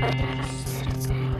Podcast.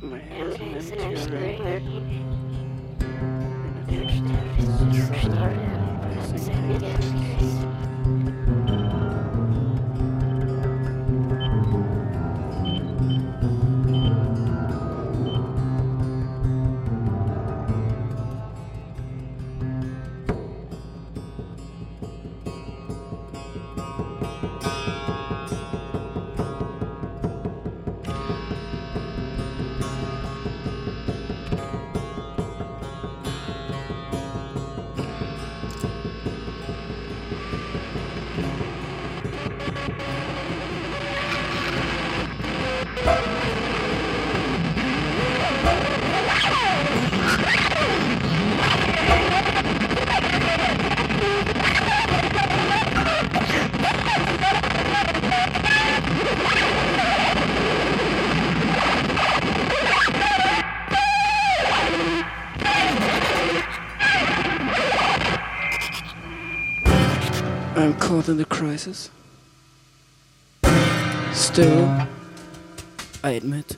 My hands and empty ring. Church started, pressing against I'm caught in the crisis. Still, I admit,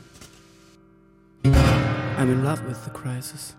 I'm in love with the crisis.